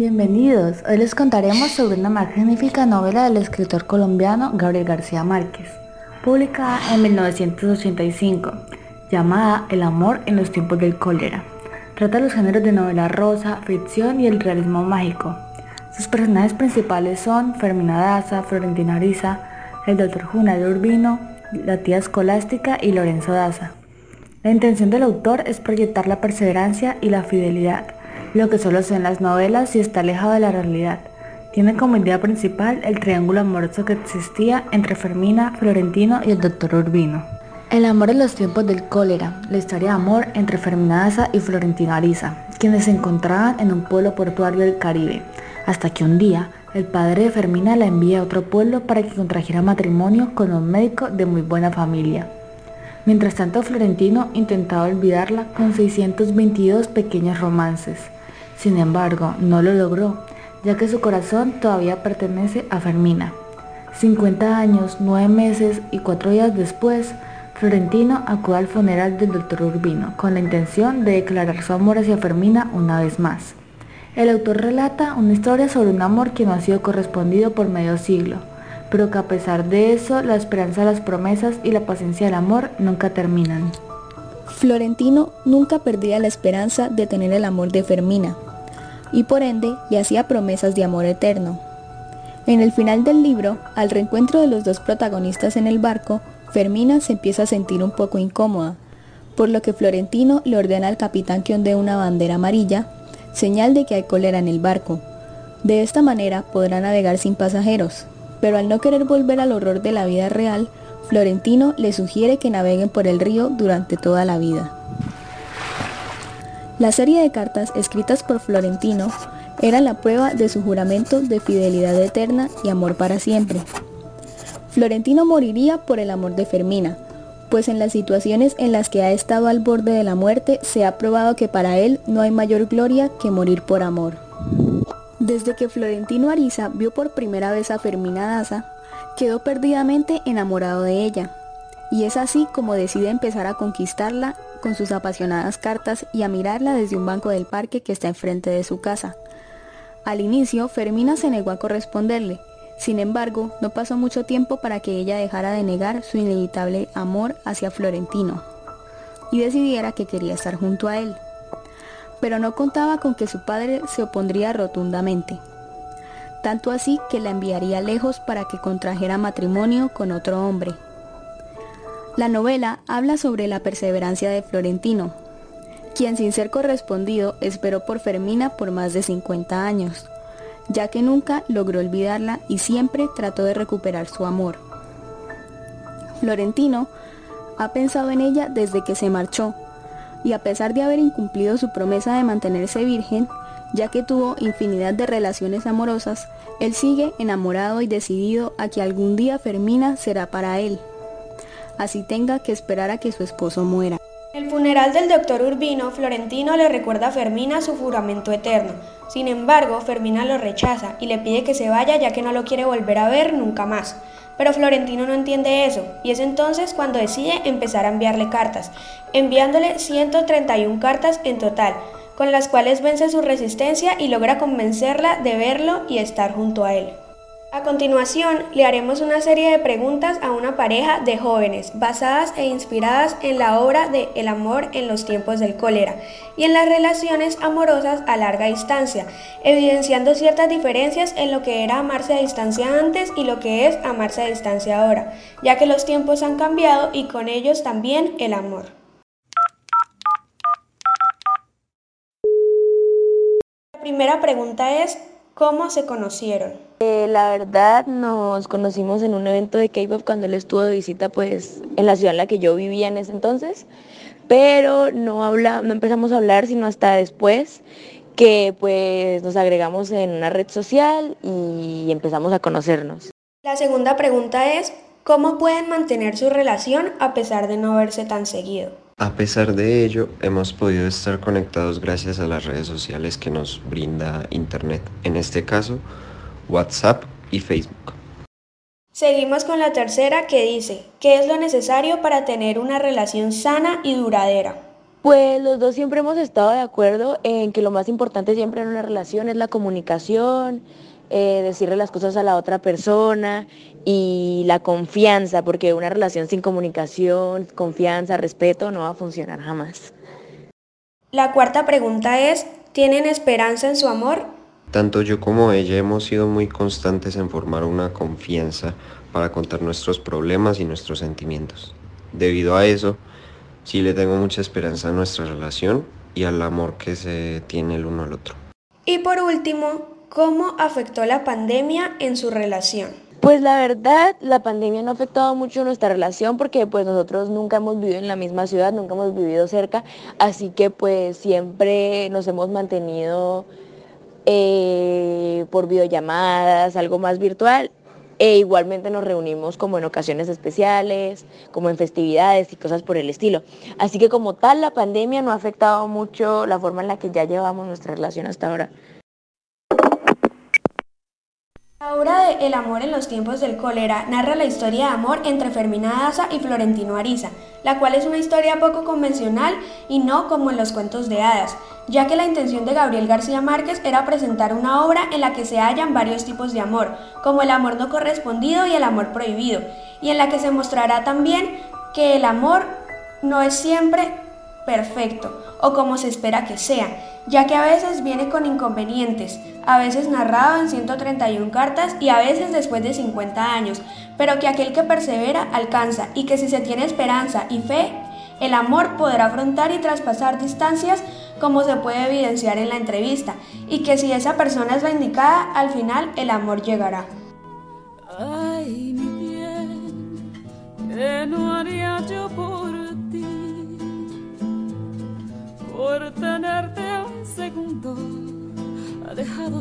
Bienvenidos, hoy les contaremos sobre una magnífica novela del escritor colombiano Gabriel García Márquez, publicada en 1985, llamada El amor en los tiempos del cólera. Trata los géneros de novela rosa, ficción y el realismo mágico. Sus personajes principales son Fermina Daza, Florentina Ariza, el Dr. Junal Urbino, la tía escolástica y Lorenzo Daza. La intención del autor es proyectar la perseverancia y la fidelidad lo que solo se en las novelas y está alejado de la realidad. Tiene como idea principal el triángulo amoroso que existía entre Fermina, Florentino y el doctor Urbino. El amor en los tiempos del cólera, la historia de amor entre Fermina Daza y Florentino Ariza, quienes se encontraban en un pueblo portuario del Caribe, hasta que un día el padre de Fermina la envía a otro pueblo para que contrajera matrimonio con un médico de muy buena familia. Mientras tanto, Florentino intentaba olvidarla con 622 pequeños romances. Sin embargo, no lo logró, ya que su corazón todavía pertenece a Fermina. 50 años, 9 meses y 4 días después, Florentino acude al funeral del doctor Urbino con la intención de declarar su amor hacia Fermina una vez más. El autor relata una historia sobre un amor que no ha sido correspondido por medio siglo, pero que a pesar de eso, la esperanza, las promesas y la paciencia del amor nunca terminan. Florentino nunca perdía la esperanza de tener el amor de Fermina, y por ende le hacía promesas de amor eterno. En el final del libro, al reencuentro de los dos protagonistas en el barco, Fermina se empieza a sentir un poco incómoda, por lo que Florentino le ordena al capitán que ondee una bandera amarilla, señal de que hay cólera en el barco. De esta manera podrá navegar sin pasajeros, pero al no querer volver al horror de la vida real, Florentino le sugiere que naveguen por el río durante toda la vida. La serie de cartas escritas por Florentino era la prueba de su juramento de fidelidad eterna y amor para siempre. Florentino moriría por el amor de Fermina, pues en las situaciones en las que ha estado al borde de la muerte se ha probado que para él no hay mayor gloria que morir por amor. Desde que Florentino Ariza vio por primera vez a Fermina Daza, quedó perdidamente enamorado de ella, y es así como decide empezar a conquistarla con sus apasionadas cartas y a mirarla desde un banco del parque que está enfrente de su casa. Al inicio, Fermina se negó a corresponderle, sin embargo, no pasó mucho tiempo para que ella dejara de negar su inevitable amor hacia Florentino y decidiera que quería estar junto a él. Pero no contaba con que su padre se opondría rotundamente, tanto así que la enviaría lejos para que contrajera matrimonio con otro hombre. La novela habla sobre la perseverancia de Florentino, quien sin ser correspondido esperó por Fermina por más de 50 años, ya que nunca logró olvidarla y siempre trató de recuperar su amor. Florentino ha pensado en ella desde que se marchó, y a pesar de haber incumplido su promesa de mantenerse virgen, ya que tuvo infinidad de relaciones amorosas, él sigue enamorado y decidido a que algún día Fermina será para él así tenga que esperar a que su esposo muera. El funeral del doctor Urbino, Florentino le recuerda a Fermina su juramento eterno. Sin embargo, Fermina lo rechaza y le pide que se vaya ya que no lo quiere volver a ver nunca más. Pero Florentino no entiende eso, y es entonces cuando decide empezar a enviarle cartas, enviándole 131 cartas en total, con las cuales vence su resistencia y logra convencerla de verlo y estar junto a él. A continuación, le haremos una serie de preguntas a una pareja de jóvenes, basadas e inspiradas en la obra de El amor en los tiempos del cólera y en las relaciones amorosas a larga distancia, evidenciando ciertas diferencias en lo que era amarse a distancia antes y lo que es amarse a distancia ahora, ya que los tiempos han cambiado y con ellos también el amor. La primera pregunta es, ¿cómo se conocieron? Eh, la verdad nos conocimos en un evento de K-pop cuando él estuvo de visita pues en la ciudad en la que yo vivía en ese entonces, pero no, habla, no empezamos a hablar sino hasta después que pues nos agregamos en una red social y empezamos a conocernos. La segunda pregunta es, ¿cómo pueden mantener su relación a pesar de no verse tan seguido? A pesar de ello, hemos podido estar conectados gracias a las redes sociales que nos brinda Internet. En este caso, WhatsApp y Facebook. Seguimos con la tercera que dice, ¿qué es lo necesario para tener una relación sana y duradera? Pues los dos siempre hemos estado de acuerdo en que lo más importante siempre en una relación es la comunicación, eh, decirle las cosas a la otra persona y la confianza, porque una relación sin comunicación, confianza, respeto no va a funcionar jamás. La cuarta pregunta es, ¿tienen esperanza en su amor? Tanto yo como ella hemos sido muy constantes en formar una confianza para contar nuestros problemas y nuestros sentimientos. Debido a eso, sí le tengo mucha esperanza a nuestra relación y al amor que se tiene el uno al otro. Y por último, ¿cómo afectó la pandemia en su relación? Pues la verdad, la pandemia no ha afectado mucho nuestra relación porque pues nosotros nunca hemos vivido en la misma ciudad, nunca hemos vivido cerca, así que pues siempre nos hemos mantenido eh, por videollamadas, algo más virtual. E igualmente nos reunimos como en ocasiones especiales, como en festividades y cosas por el estilo. Así que como tal, la pandemia no ha afectado mucho la forma en la que ya llevamos nuestra relación hasta ahora. La obra de El amor en los tiempos del cólera narra la historia de amor entre Fermina Daza y Florentino Ariza, la cual es una historia poco convencional y no como en los cuentos de hadas, ya que la intención de Gabriel García Márquez era presentar una obra en la que se hallan varios tipos de amor, como el amor no correspondido y el amor prohibido, y en la que se mostrará también que el amor no es siempre perfecto o como se espera que sea, ya que a veces viene con inconvenientes, a veces narrado en 131 cartas y a veces después de 50 años, pero que aquel que persevera alcanza y que si se tiene esperanza y fe, el amor podrá afrontar y traspasar distancias como se puede evidenciar en la entrevista, y que si esa persona es la indicada, al final el amor llegará. Ay, mi bien, ¿qué no haría yo por Por tenerte un segundo, ha dejado